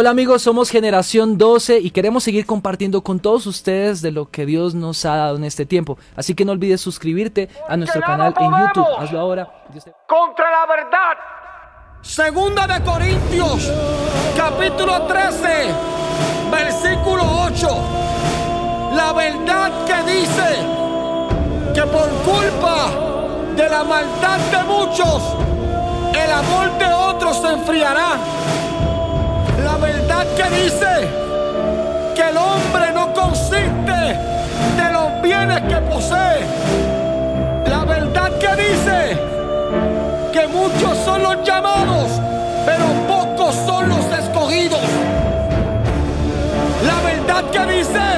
Hola amigos, somos Generación 12 y queremos seguir compartiendo con todos ustedes de lo que Dios nos ha dado en este tiempo. Así que no olvides suscribirte a nuestro canal en YouTube. Hazlo ahora. Contra la verdad. Segunda de Corintios, capítulo 13, versículo 8. La verdad que dice que por culpa de la maldad de muchos, el amor de otros se enfriará verdad que dice que el hombre no consiste de los bienes que posee. La verdad que dice que muchos son los llamados, pero pocos son los escogidos. La verdad que dice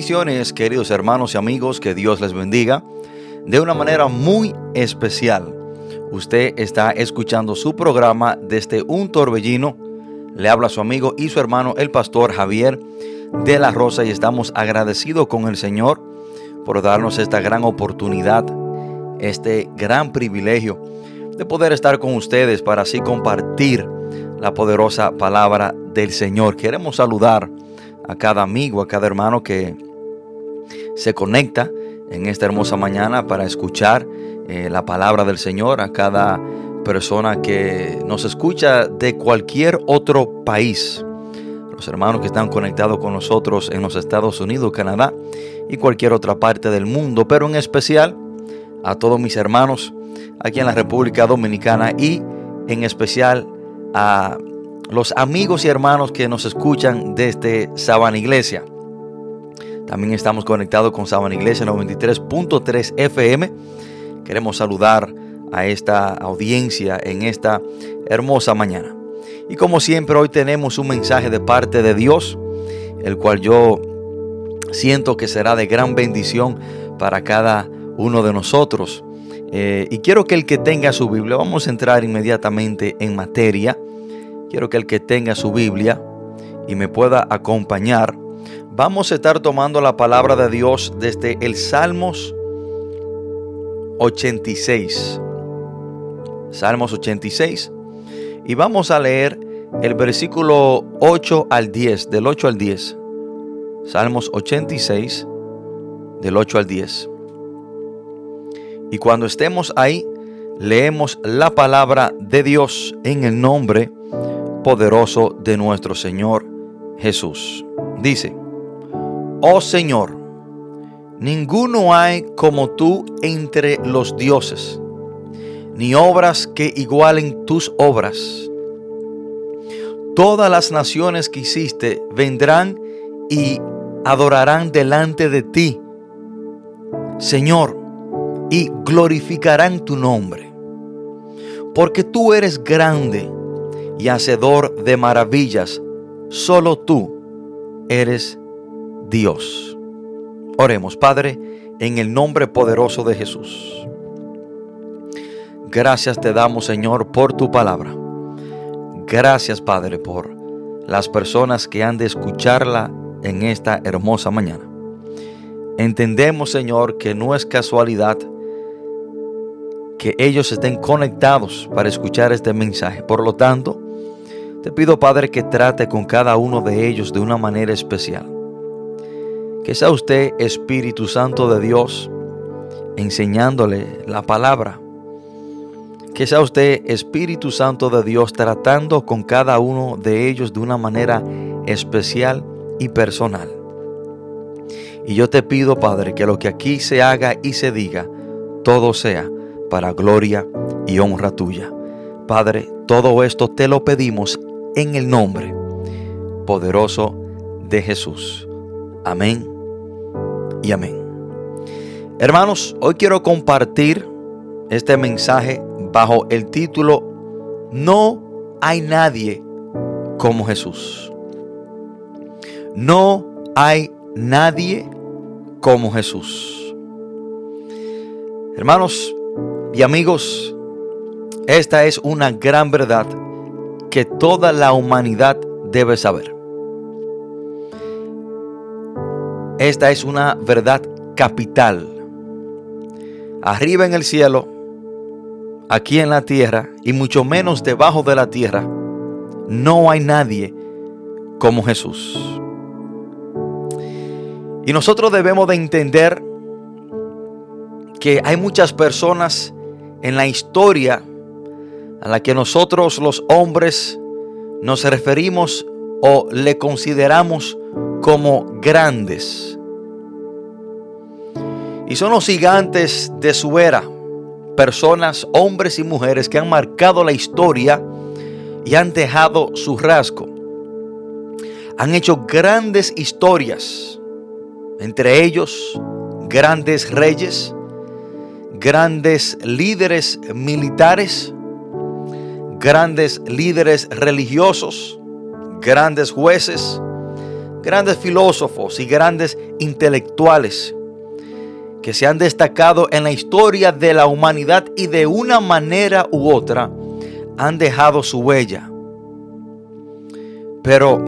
Bendiciones, queridos hermanos y amigos, que Dios les bendiga de una manera muy especial. Usted está escuchando su programa desde un torbellino. Le habla su amigo y su hermano, el pastor Javier de la Rosa, y estamos agradecidos con el Señor por darnos esta gran oportunidad, este gran privilegio de poder estar con ustedes para así compartir la poderosa palabra del Señor. Queremos saludar a cada amigo, a cada hermano que se conecta en esta hermosa mañana para escuchar eh, la palabra del Señor, a cada persona que nos escucha de cualquier otro país, los hermanos que están conectados con nosotros en los Estados Unidos, Canadá y cualquier otra parte del mundo, pero en especial a todos mis hermanos aquí en la República Dominicana y en especial a los amigos y hermanos que nos escuchan desde Sabana Iglesia. También estamos conectados con Sabana Iglesia 93.3 FM. Queremos saludar a esta audiencia en esta hermosa mañana. Y como siempre hoy tenemos un mensaje de parte de Dios, el cual yo siento que será de gran bendición para cada uno de nosotros. Eh, y quiero que el que tenga su Biblia, vamos a entrar inmediatamente en materia. Quiero que el que tenga su Biblia y me pueda acompañar, vamos a estar tomando la palabra de Dios desde el Salmos 86. Salmos 86. Y vamos a leer el versículo 8 al 10, del 8 al 10. Salmos 86, del 8 al 10. Y cuando estemos ahí, leemos la palabra de Dios en el nombre poderoso de nuestro Señor Jesús. Dice, oh Señor, Ninguno hay como tú entre los dioses, ni obras que igualen tus obras. Todas las naciones que hiciste vendrán y adorarán delante de ti, Señor, y glorificarán tu nombre. Porque tú eres grande y hacedor de maravillas, solo tú eres Dios. Oremos, Padre, en el nombre poderoso de Jesús. Gracias te damos, Señor, por tu palabra. Gracias, Padre, por las personas que han de escucharla en esta hermosa mañana. Entendemos, Señor, que no es casualidad que ellos estén conectados para escuchar este mensaje. Por lo tanto, te pido, Padre, que trate con cada uno de ellos de una manera especial. Que sea usted, Espíritu Santo de Dios, enseñándole la palabra. Que sea usted, Espíritu Santo de Dios, tratando con cada uno de ellos de una manera especial y personal. Y yo te pido, Padre, que lo que aquí se haga y se diga, todo sea para gloria y honra tuya. Padre, todo esto te lo pedimos en el nombre poderoso de Jesús. Amén y amén. Hermanos, hoy quiero compartir este mensaje bajo el título No hay nadie como Jesús. No hay nadie como Jesús. Hermanos y amigos, esta es una gran verdad que toda la humanidad debe saber. Esta es una verdad capital. Arriba en el cielo, aquí en la tierra y mucho menos debajo de la tierra, no hay nadie como Jesús. Y nosotros debemos de entender que hay muchas personas en la historia a la que nosotros los hombres nos referimos o le consideramos como grandes. Y son los gigantes de su era, personas, hombres y mujeres que han marcado la historia y han dejado su rasgo. Han hecho grandes historias, entre ellos grandes reyes, grandes líderes militares, grandes líderes religiosos, grandes jueces, grandes filósofos y grandes intelectuales que se han destacado en la historia de la humanidad y de una manera u otra han dejado su huella. Pero,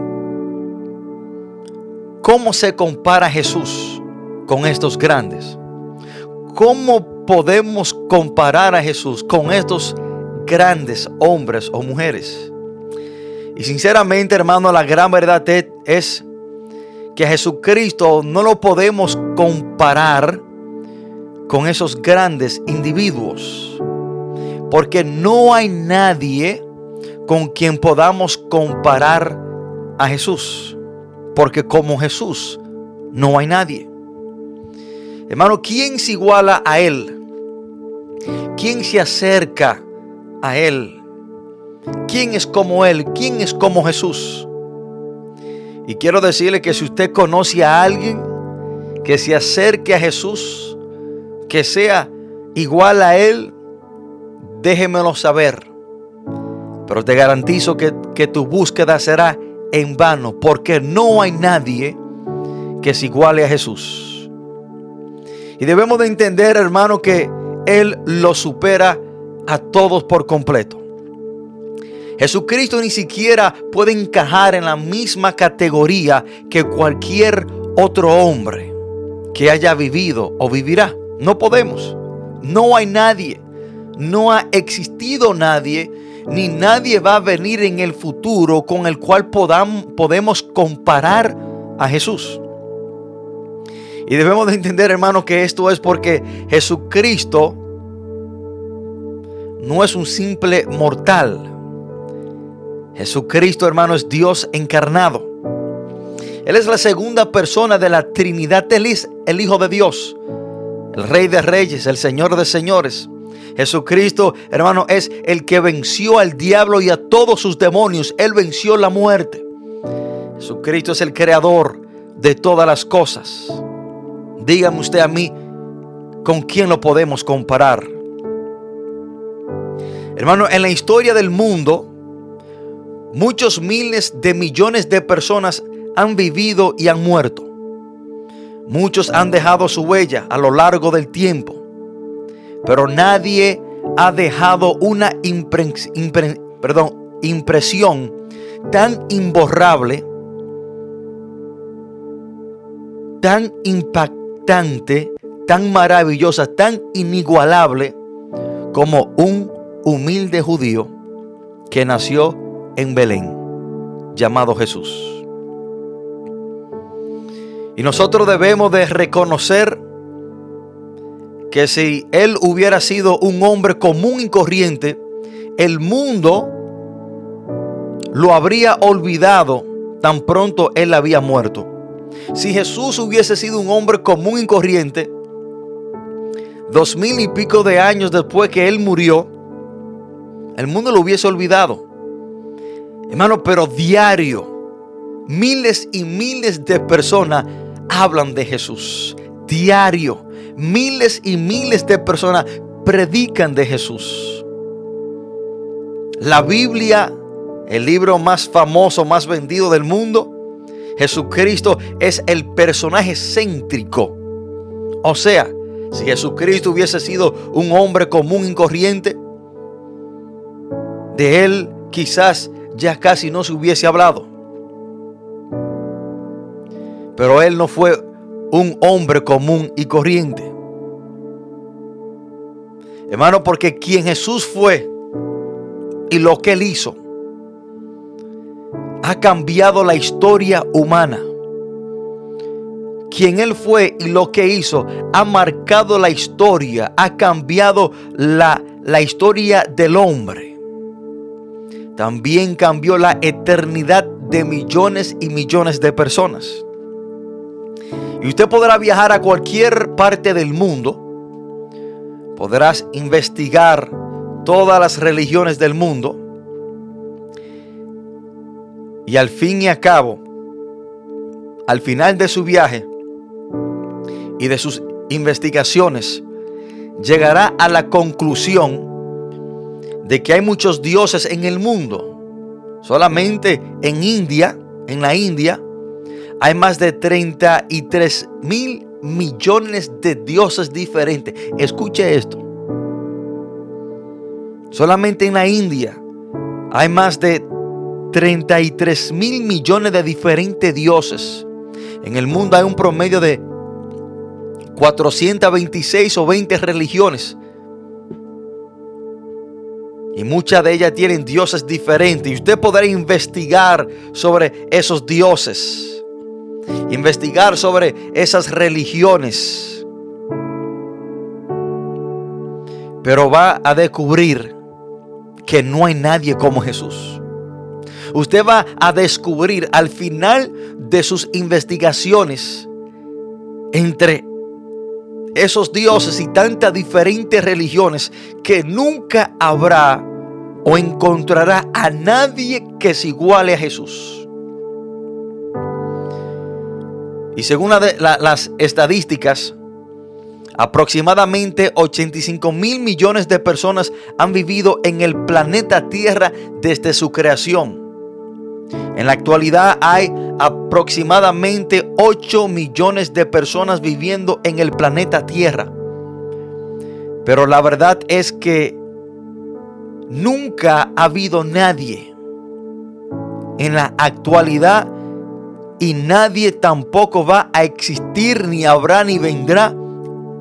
¿cómo se compara Jesús con estos grandes? ¿Cómo podemos comparar a Jesús con estos grandes hombres o mujeres? Y sinceramente, hermano, la gran verdad es que a Jesucristo no lo podemos comparar con esos grandes individuos. Porque no hay nadie con quien podamos comparar a Jesús. Porque como Jesús no hay nadie. Hermano, ¿quién se iguala a Él? ¿Quién se acerca a Él? ¿Quién es como Él? ¿Quién es como Jesús? Y quiero decirle que si usted conoce a alguien que se acerque a Jesús, que sea igual a Él, déjemelo saber. Pero te garantizo que, que tu búsqueda será en vano, porque no hay nadie que se iguale a Jesús. Y debemos de entender, hermano, que Él lo supera a todos por completo. Jesucristo ni siquiera puede encajar en la misma categoría que cualquier otro hombre que haya vivido o vivirá. No podemos. No hay nadie. No ha existido nadie, ni nadie va a venir en el futuro con el cual podamos, podemos comparar a Jesús. Y debemos de entender, hermano, que esto es porque Jesucristo no es un simple mortal. Jesucristo, hermano, es Dios encarnado. Él es la segunda persona de la Trinidad. Él es el Hijo de Dios, el Rey de Reyes, el Señor de Señores. Jesucristo, hermano, es el que venció al diablo y a todos sus demonios. Él venció la muerte. Jesucristo es el creador de todas las cosas. Dígame usted a mí, ¿con quién lo podemos comparar? Hermano, en la historia del mundo, muchos miles de millones de personas han vivido y han muerto. Muchos han dejado su huella a lo largo del tiempo, pero nadie ha dejado una impresión tan imborrable, tan impactante, tan maravillosa, tan inigualable como un humilde judío que nació en Belén, llamado Jesús. Y nosotros debemos de reconocer que si él hubiera sido un hombre común y corriente, el mundo lo habría olvidado tan pronto él había muerto. Si Jesús hubiese sido un hombre común y corriente, dos mil y pico de años después que él murió, el mundo lo hubiese olvidado. Hermano, pero diario, miles y miles de personas hablan de Jesús. Diario, miles y miles de personas predican de Jesús. La Biblia, el libro más famoso, más vendido del mundo, Jesucristo es el personaje céntrico. O sea, si Jesucristo hubiese sido un hombre común y corriente, de él quizás ya casi no se hubiese hablado. Pero él no fue un hombre común y corriente. Hermano, porque quien Jesús fue y lo que él hizo ha cambiado la historia humana. Quien él fue y lo que hizo ha marcado la historia, ha cambiado la, la historia del hombre también cambió la eternidad de millones y millones de personas. Y usted podrá viajar a cualquier parte del mundo, podrás investigar todas las religiones del mundo y al fin y a cabo, al final de su viaje y de sus investigaciones, llegará a la conclusión de que hay muchos dioses en el mundo. Solamente en India, en la India, hay más de 33 mil millones de dioses diferentes. Escuche esto. Solamente en la India hay más de 33 mil millones de diferentes dioses. En el mundo hay un promedio de 426 o 20 religiones. Y muchas de ellas tienen dioses diferentes. Y usted podrá investigar sobre esos dioses. Investigar sobre esas religiones. Pero va a descubrir que no hay nadie como Jesús. Usted va a descubrir al final de sus investigaciones entre esos dioses y tantas diferentes religiones que nunca habrá o encontrará a nadie que se iguale a Jesús. Y según las estadísticas, aproximadamente 85 mil millones de personas han vivido en el planeta Tierra desde su creación. En la actualidad hay aproximadamente 8 millones de personas viviendo en el planeta Tierra. Pero la verdad es que nunca ha habido nadie en la actualidad y nadie tampoco va a existir, ni habrá, ni vendrá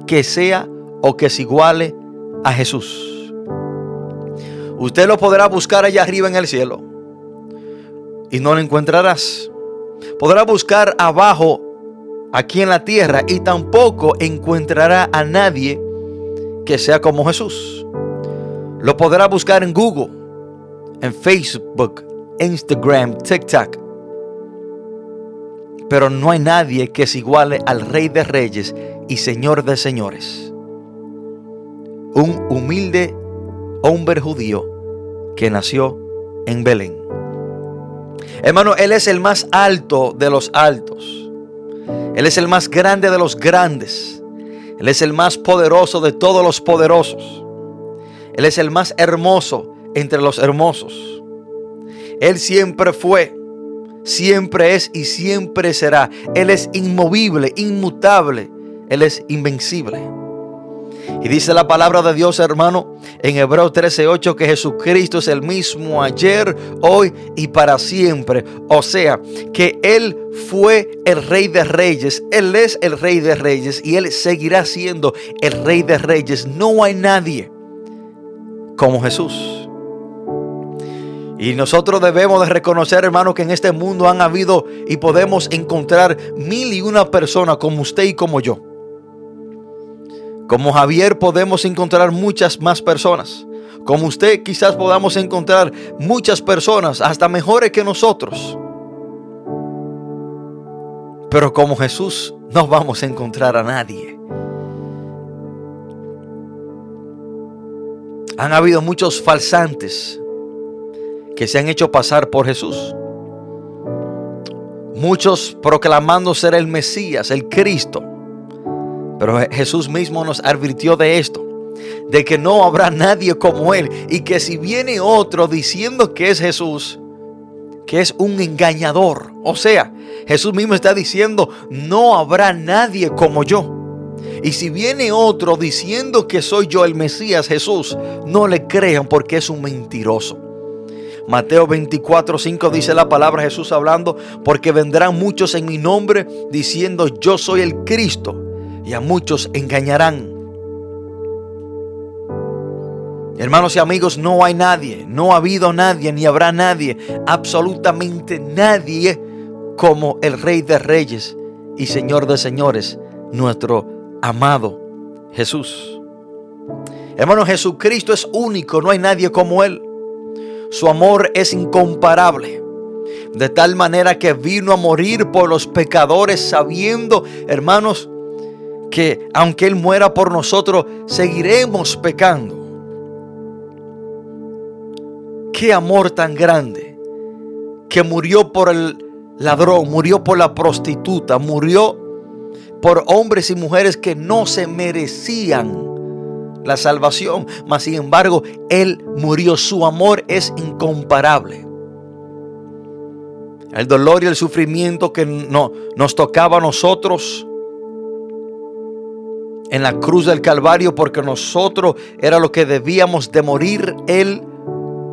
que sea o que se iguale a Jesús. Usted lo podrá buscar allá arriba en el cielo y no lo encontrarás. Podrá buscar abajo, aquí en la tierra, y tampoco encontrará a nadie que sea como Jesús. Lo podrá buscar en Google, en Facebook, Instagram, TikTok. Pero no hay nadie que se iguale al Rey de Reyes y Señor de Señores. Un humilde hombre judío que nació en Belén. Hermano, Él es el más alto de los altos. Él es el más grande de los grandes. Él es el más poderoso de todos los poderosos. Él es el más hermoso entre los hermosos. Él siempre fue, siempre es y siempre será. Él es inmovible, inmutable. Él es invencible. Y dice la palabra de Dios, hermano, en Hebreos 13:8 que Jesucristo es el mismo ayer, hoy y para siempre. O sea, que Él fue el Rey de Reyes, Él es el Rey de Reyes y Él seguirá siendo el Rey de Reyes. No hay nadie como Jesús. Y nosotros debemos de reconocer, hermano, que en este mundo han habido y podemos encontrar mil y una personas como usted y como yo. Como Javier podemos encontrar muchas más personas. Como usted quizás podamos encontrar muchas personas, hasta mejores que nosotros. Pero como Jesús no vamos a encontrar a nadie. Han habido muchos falsantes que se han hecho pasar por Jesús. Muchos proclamando ser el Mesías, el Cristo. Pero Jesús mismo nos advirtió de esto, de que no habrá nadie como Él y que si viene otro diciendo que es Jesús, que es un engañador. O sea, Jesús mismo está diciendo, no habrá nadie como yo. Y si viene otro diciendo que soy yo el Mesías Jesús, no le crean porque es un mentiroso. Mateo 24, 5 dice la palabra Jesús hablando, porque vendrán muchos en mi nombre diciendo yo soy el Cristo y a muchos engañarán. Hermanos y amigos, no hay nadie, no ha habido nadie, ni habrá nadie, absolutamente nadie como el Rey de Reyes y Señor de Señores, nuestro amado Jesús. Hermano, Jesucristo es único, no hay nadie como Él. Su amor es incomparable. De tal manera que vino a morir por los pecadores sabiendo, hermanos, que aunque Él muera por nosotros, seguiremos pecando. Qué amor tan grande que murió por el ladrón, murió por la prostituta, murió por hombres y mujeres que no se merecían la salvación, mas sin embargo Él murió. Su amor es incomparable. El dolor y el sufrimiento que no, nos tocaba a nosotros en la cruz del Calvario porque nosotros era lo que debíamos de morir. Él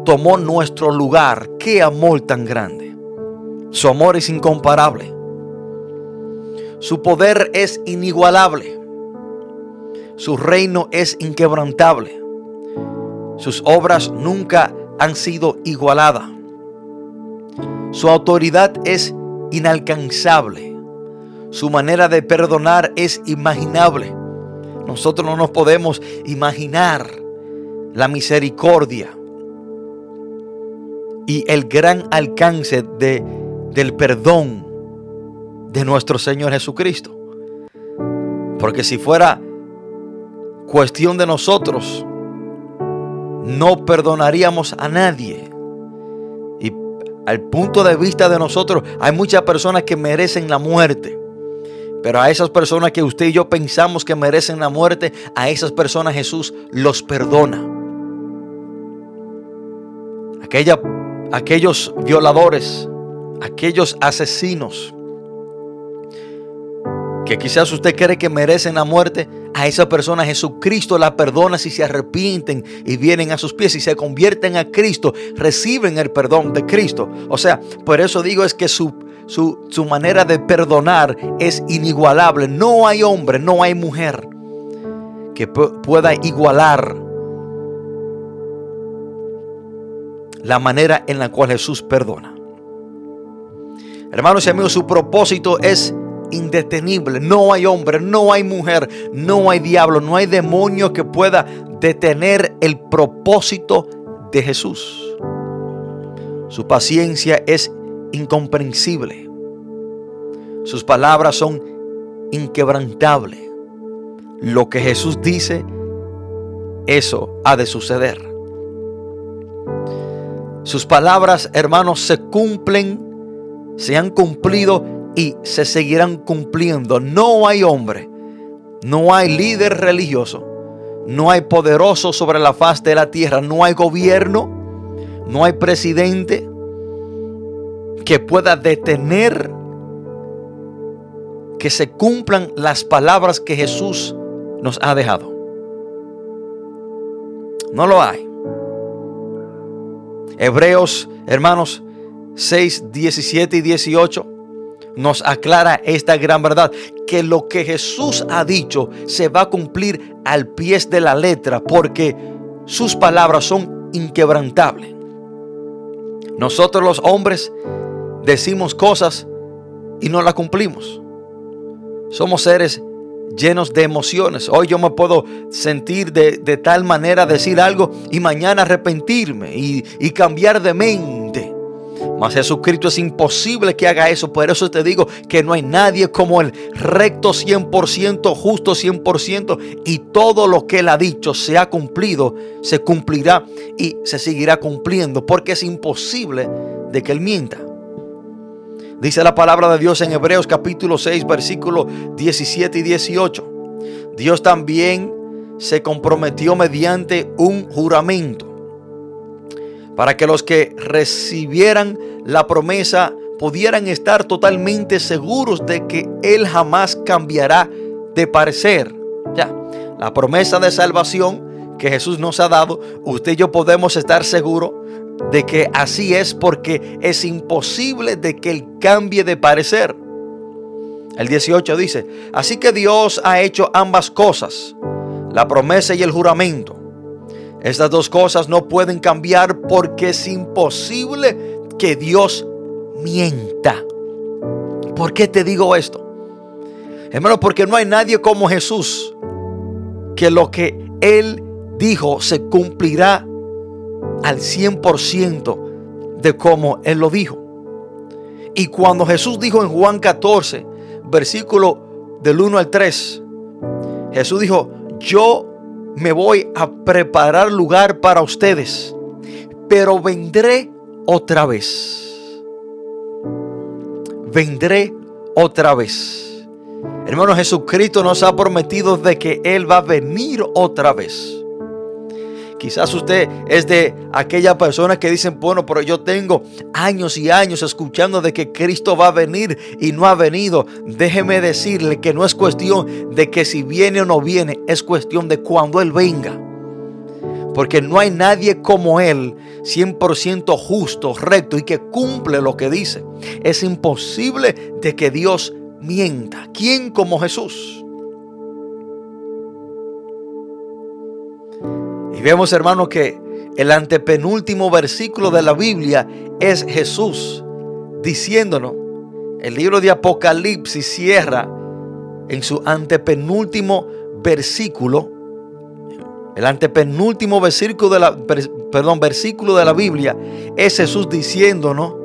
tomó nuestro lugar. Qué amor tan grande. Su amor es incomparable. Su poder es inigualable. Su reino es inquebrantable. Sus obras nunca han sido igualadas. Su autoridad es inalcanzable. Su manera de perdonar es imaginable. Nosotros no nos podemos imaginar la misericordia y el gran alcance de, del perdón de nuestro Señor Jesucristo. Porque si fuera cuestión de nosotros, no perdonaríamos a nadie. Y al punto de vista de nosotros, hay muchas personas que merecen la muerte. Pero a esas personas que usted y yo pensamos que merecen la muerte, a esas personas Jesús los perdona. Aquella, aquellos violadores, aquellos asesinos, que quizás usted cree que merecen la muerte, a esa persona Jesucristo la perdona si se arrepienten y vienen a sus pies y se convierten a Cristo, reciben el perdón de Cristo. O sea, por eso digo es que su su, manera de perdonar es inigualable. No hay hombre, no hay mujer que pueda igualar la manera en la cual Jesús perdona. Hermanos y amigos, su propósito es indetenible. No hay hombre, no hay mujer, no hay diablo, no hay demonio que pueda detener el propósito de Jesús. Su paciencia es incomprensible. Sus palabras son inquebrantables. Lo que Jesús dice, eso ha de suceder. Sus palabras, hermanos, se cumplen, se han cumplido y se seguirán cumpliendo. No hay hombre, no hay líder religioso, no hay poderoso sobre la faz de la tierra, no hay gobierno, no hay presidente que pueda detener que se cumplan las palabras que Jesús nos ha dejado. No lo hay. Hebreos, hermanos, 6, 17 y 18 nos aclara esta gran verdad, que lo que Jesús ha dicho se va a cumplir al pie de la letra, porque sus palabras son inquebrantables. Nosotros los hombres decimos cosas y no las cumplimos. Somos seres llenos de emociones. Hoy yo me puedo sentir de, tal manera, decir algo y mañana arrepentirme y, y cambiar de mente. Mas Jesucristo es imposible que haga eso. Por eso te digo que no hay nadie como el recto 100%, justo 100%. Y todo lo que Él ha dicho se ha cumplido, se cumplirá y se seguirá cumpliendo. Porque es imposible de que Él mienta. Dice la palabra de Dios en Hebreos capítulo 6, versículos 17 y 18. Dios también se comprometió mediante un juramento para que los que recibieran la promesa pudieran estar totalmente seguros de que Él jamás cambiará de parecer. Ya, la promesa de salvación que Jesús nos ha dado, usted y yo podemos estar seguros de que así es porque es imposible de que Él cambie de parecer. El 18 dice, así que Dios ha hecho ambas cosas, la promesa y el juramento. Estas dos cosas no pueden cambiar porque es imposible que Dios mienta. ¿Por qué te digo esto? Hermano, porque no hay nadie como Jesús que lo que Él dijo se cumplirá al 100% de como Él lo dijo. Y cuando Jesús dijo en Juan 14, versículo del 1 al 3, Jesús dijo, yo me voy a preparar lugar para ustedes, pero vendré otra vez. Vendré otra vez. Hermano, Jesucristo nos ha prometido de que Él va a venir otra vez. Quizás usted es de aquella persona que dicen, bueno, pero yo tengo años y años escuchando de que Cristo va a venir y no ha venido. Déjeme decirle que no es cuestión de que si viene o no viene, es cuestión de cuando Él venga. Porque no hay nadie como Él, 100% justo, recto y que cumple lo que dice. Es imposible de que Dios mienta. ¿Quién como Jesús? Y vemos, hermano, que el antepenúltimo versículo de la Biblia es Jesús diciéndonos, el libro de Apocalipsis cierra en su antepenúltimo versículo, el antepenúltimo versículo de la, perdón, versículo de la Biblia es Jesús diciéndonos,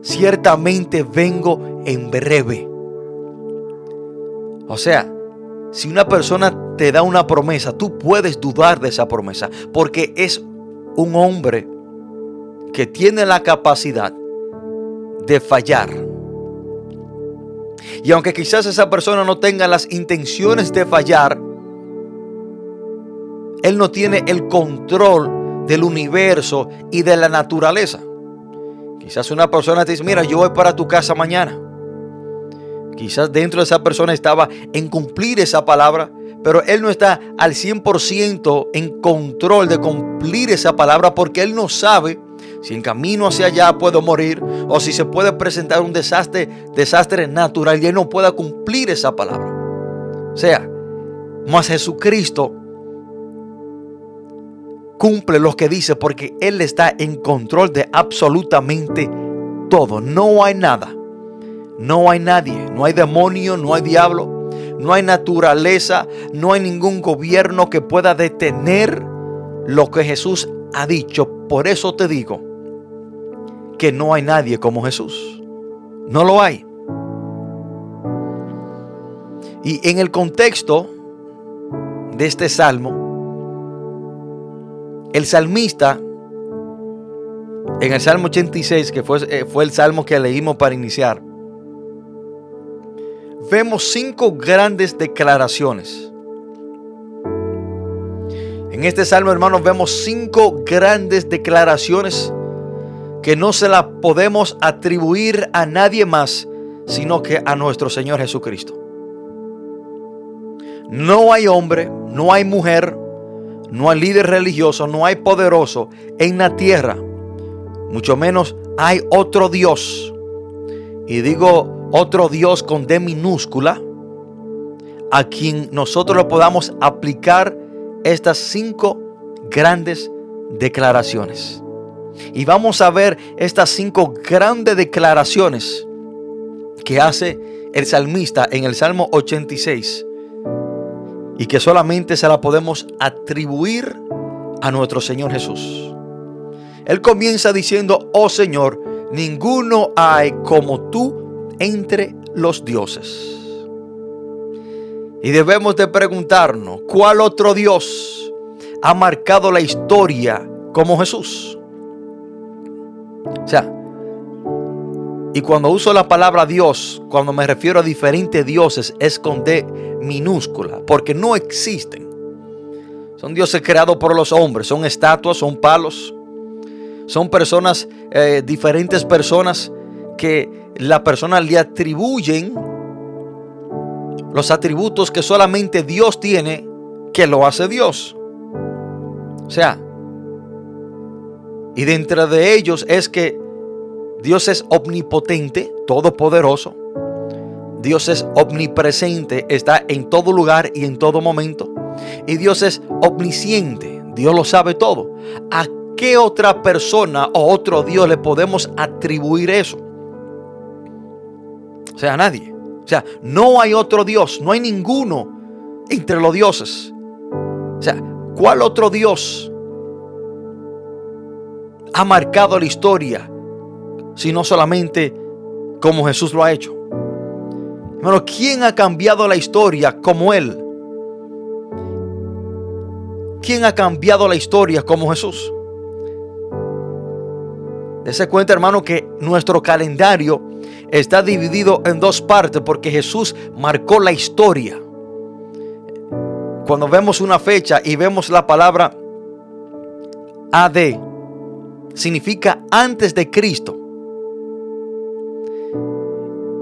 ciertamente vengo en breve. O sea, si una persona te da una promesa, tú puedes dudar de esa promesa, porque es un hombre que tiene la capacidad de fallar. Y aunque quizás esa persona no tenga las intenciones de fallar, él no tiene el control del universo y de la naturaleza. Quizás una persona te dice, mira, yo voy para tu casa mañana. Quizás dentro de esa persona estaba en cumplir esa palabra, pero él no está al 100% en control de cumplir esa palabra porque él no sabe si en camino hacia allá puedo morir o si se puede presentar un desastre, desastre natural y él no pueda cumplir esa palabra. O sea, más Jesucristo cumple lo que dice porque Él está en control de absolutamente todo. No hay nada no hay nadie, no hay demonio, no hay diablo, no hay naturaleza, no hay ningún gobierno que pueda detener lo que Jesús ha dicho. Por eso te digo que no hay nadie como Jesús. No lo hay. Y en el contexto de este salmo, el salmista, en el Salmo 86, que fue, eh, fue el salmo que leímos para iniciar, vemos cinco grandes declaraciones. En este salmo, hermanos, vemos cinco grandes declaraciones que no se las podemos atribuir a nadie más, sino que a nuestro Señor Jesucristo. No hay hombre, no hay mujer, no hay líder religioso, no hay poderoso en la tierra. Mucho menos hay otro Dios. Y digo otro Dios con D minúscula, a quien nosotros le podamos aplicar estas cinco grandes declaraciones. Y vamos a ver estas cinco grandes declaraciones que hace el salmista en el Salmo 86 y que solamente se la podemos atribuir a nuestro Señor Jesús. Él comienza diciendo, oh Señor, ninguno hay como tú entre los dioses. Y debemos de preguntarnos, ¿cuál otro Dios ha marcado la historia como Jesús? O sea, y cuando uso la palabra Dios, cuando me refiero a diferentes dioses, es con D minúscula, porque no existen. Son dioses creados por los hombres, son estatuas, son palos, son personas, eh, diferentes personas que la persona le atribuyen los atributos que solamente Dios tiene, que lo hace Dios. O sea, y dentro de ellos es que Dios es omnipotente, todopoderoso. Dios es omnipresente, está en todo lugar y en todo momento. Y Dios es omnisciente, Dios lo sabe todo. ¿A qué otra persona o otro Dios le podemos atribuir eso? O sea, nadie. O sea, no hay otro Dios, no hay ninguno entre los dioses. O sea, ¿cuál otro Dios ha marcado la historia sino solamente como Jesús lo ha hecho. Hermano, ¿quién ha cambiado la historia como Él? ¿Quién ha cambiado la historia como Jesús? Dese cuenta, hermano, que nuestro calendario está dividido en dos partes porque Jesús marcó la historia. Cuando vemos una fecha y vemos la palabra AD, significa antes de Cristo.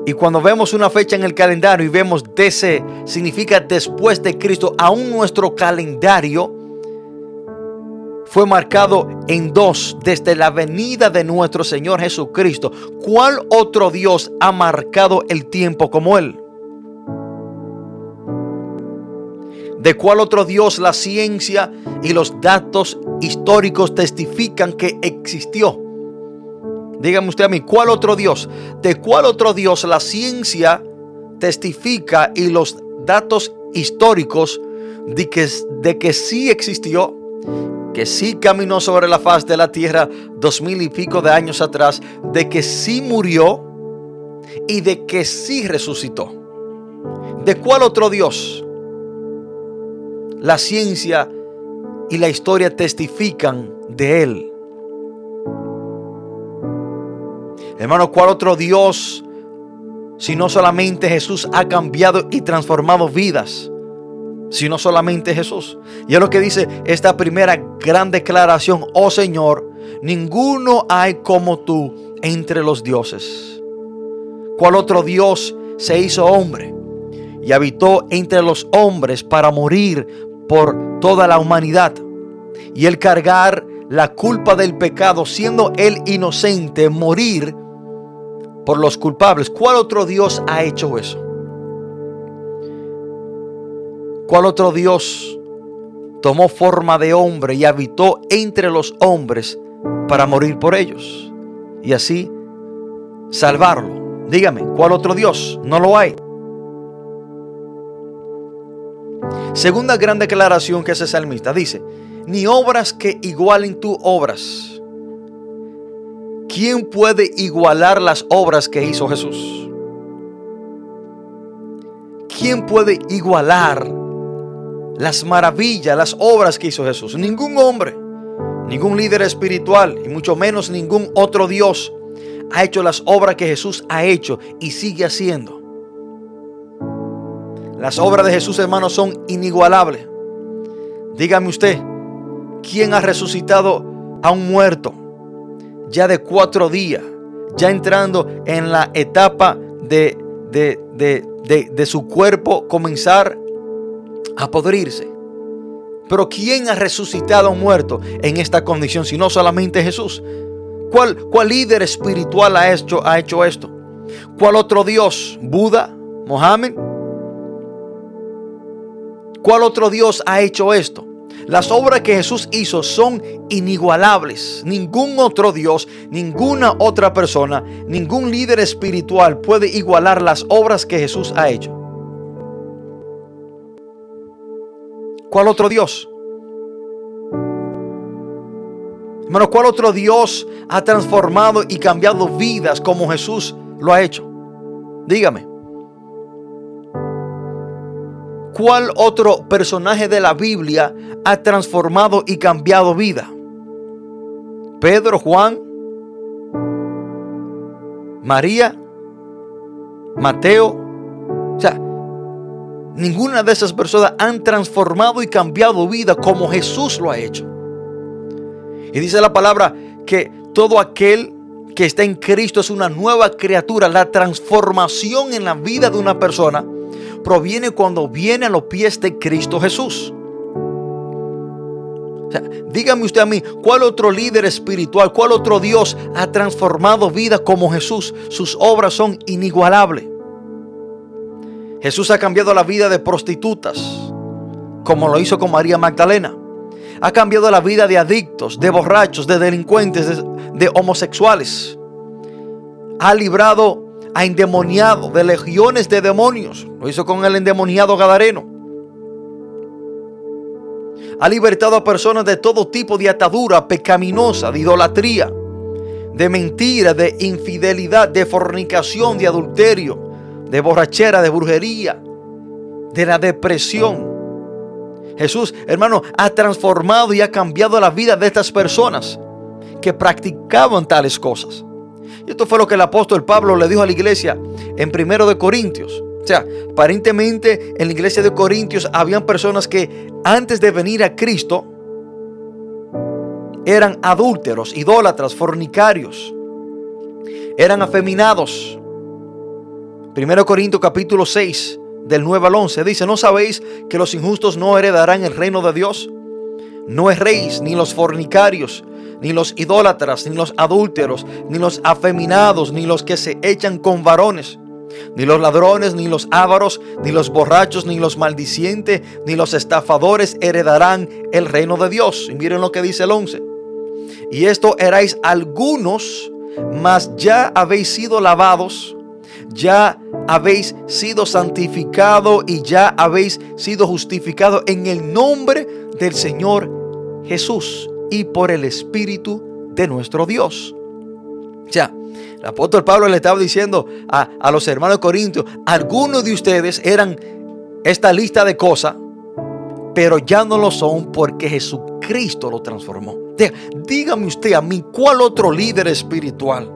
Y cuando vemos una fecha en el calendario y vemos DC, significa después de Cristo, aún nuestro calendario fue marcado en dos desde la venida de nuestro Señor Jesucristo. ¿Cuál otro Dios ha marcado el tiempo como Él? ¿De cuál otro Dios la ciencia y los datos históricos testifican que existió? Dígame usted a mí, ¿cuál otro Dios? ¿De cuál otro Dios la ciencia testifica y los datos históricos de que, de que sí existió, que sí caminó sobre la faz de la tierra dos mil y pico de años atrás, de que sí murió y de que sí resucitó? ¿De cuál otro Dios? La ciencia y la historia testifican de él. Hermano, ¿cuál otro Dios si no solamente Jesús ha cambiado y transformado vidas? Si no solamente Jesús. Y es lo que dice esta primera gran declaración, oh Señor, ninguno hay como tú entre los dioses. ¿Cuál otro Dios se hizo hombre y habitó entre los hombres para morir por toda la humanidad? Y el cargar la culpa del pecado, siendo él inocente, morir por los culpables. ¿Cuál otro Dios ha hecho eso? ¿Cuál otro Dios tomó forma de hombre y habitó entre los hombres para morir por ellos? Y así salvarlo. Dígame, ¿cuál otro Dios? No lo hay. Segunda gran declaración que hace salmista dice, ni obras que igualen tus obras ¿quién puede igualar las obras que hizo Jesús? ¿Quién puede igualar las maravillas, las obras que hizo Jesús? Ningún hombre, ningún líder espiritual y mucho menos ningún otro Dios ha hecho las obras que Jesús ha hecho y sigue haciendo. Las obras de Jesús, hermanos, son inigualables. Dígame usted, ¿quién ha resucitado a un muerto ya de cuatro días, ya entrando en la etapa de, de, su cuerpo comenzar a podrirse? Pero ¿quién ha resucitado muerto en esta condición si no solamente Jesús? ¿Cuál, cuál líder espiritual ha hecho, ha hecho esto? ¿Cuál otro Dios? ¿Buda? ¿Mohammed? ¿Cuál otro Dios ha hecho esto? Las obras que Jesús hizo son inigualables. Ningún otro Dios, ninguna otra persona, ningún líder espiritual puede igualar las obras que Jesús ha hecho. ¿Cuál otro Dios? Hermano, ¿cuál otro Dios ha transformado y cambiado vidas como Jesús lo ha hecho? Dígame. ¿Cuál otro personaje de la Biblia ha transformado y cambiado vida? Pedro, Juan, María, Mateo. O sea, ninguna de esas personas han transformado y cambiado vida como Jesús lo ha hecho. Y dice la palabra que todo aquel que está en Cristo es una nueva criatura. La transformación en la vida de una persona proviene cuando viene a los pies de Cristo Jesús. dígame usted a mí, ¿cuál otro líder espiritual, cuál otro Dios ha transformado vida como Jesús? Sus obras son inigualables. Jesús ha cambiado la vida de prostitutas, como lo hizo con María Magdalena. Ha cambiado la vida de adictos, de borrachos, de delincuentes, de, homosexuales. Ha librado a endemoniado de legiones de demonios. Lo hizo con el endemoniado Gadareno. Ha libertado a personas de todo tipo de atadura pecaminosa, de idolatría, de mentira, de infidelidad, de fornicación, de adulterio, de borrachera, de brujería, de la depresión. Jesús, hermano, ha transformado y ha cambiado la vida de estas personas que practicaban tales cosas. Y esto fue lo que el apóstol Pablo le dijo a la iglesia en primero de Corintios. O sea, aparentemente en la iglesia de Corintios habían personas que antes de venir a Cristo eran adúlteros, idólatras, fornicarios, eran afeminados. Primero Corintios capítulo 6 del 9 al 11 dice, ¿no sabéis que los injustos no heredarán el reino de Dios? No reyes ni los fornicarios, ni los idólatras, ni los adúlteros, ni los afeminados, ni los que se echan con varones, ni los ladrones, ni los ávaros, ni los borrachos, ni los maldicientes, ni los estafadores heredarán el reino de Dios. Y miren lo que dice el 11. Y esto erais algunos, mas ya habéis sido lavados, ya habéis sido santificado y ya habéis sido justificado en el nombre del Señor Jesús y por el Espíritu de nuestro Dios. Ya, el apóstol Pablo le estaba diciendo a, los hermanos de Corintios, algunos de ustedes eran esta lista de cosas, pero ya no lo son porque Jesucristo lo transformó. Dígame usted a mí, ¿cuál otro líder espiritual?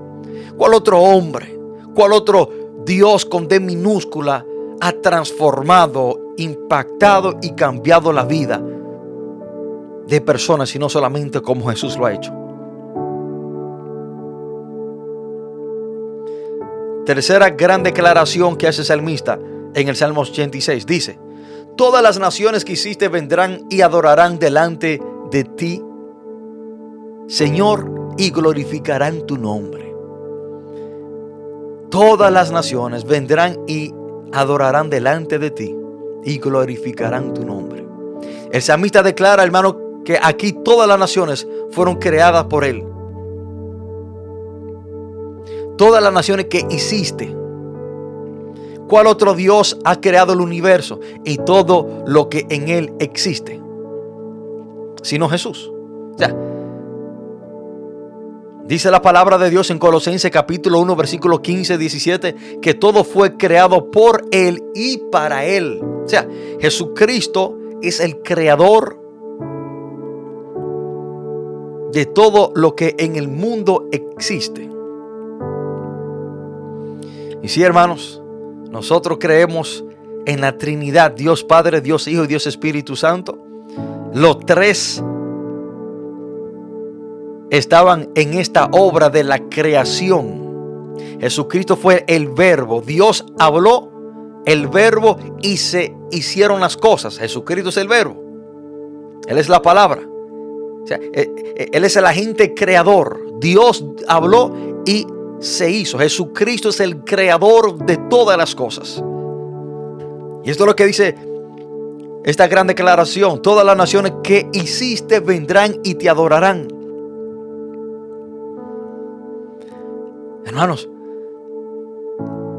¿Cuál otro hombre? ¿Cuál otro Dios con D minúscula ha transformado, impactado y cambiado la vida de personas, sino solamente como Jesús lo ha hecho. Tercera gran declaración que hace el salmista en el Salmo 86 dice, todas las naciones que hiciste vendrán y adorarán delante de ti, Señor, y glorificarán tu nombre. Todas las naciones vendrán y adorarán delante de ti y glorificarán tu nombre. El salmista declara, hermano, que aquí todas las naciones fueron creadas por Él. Todas las naciones que hiciste. ¿Cuál otro Dios ha creado el universo y todo lo que en Él existe? Sino Jesús. O sea, Dice la palabra de Dios en Colosenses capítulo 1 versículo 15, 17, que todo fue creado por Él y para Él. O sea, Jesucristo es el creador de todo lo que en el mundo existe. Y sí, hermanos, nosotros creemos en la Trinidad, Dios Padre, Dios Hijo y Dios Espíritu Santo. Los tres estaban en esta obra de la creación. Jesucristo fue el verbo. Dios habló el verbo y se hicieron las cosas. Jesucristo es el verbo. Él es la palabra. Eh, eh, él es el agente creador. Dios habló y se hizo. Jesucristo es el creador de todas las cosas. Y esto es lo que dice esta gran declaración. Todas las naciones que hiciste vendrán y te adorarán. Hermanos,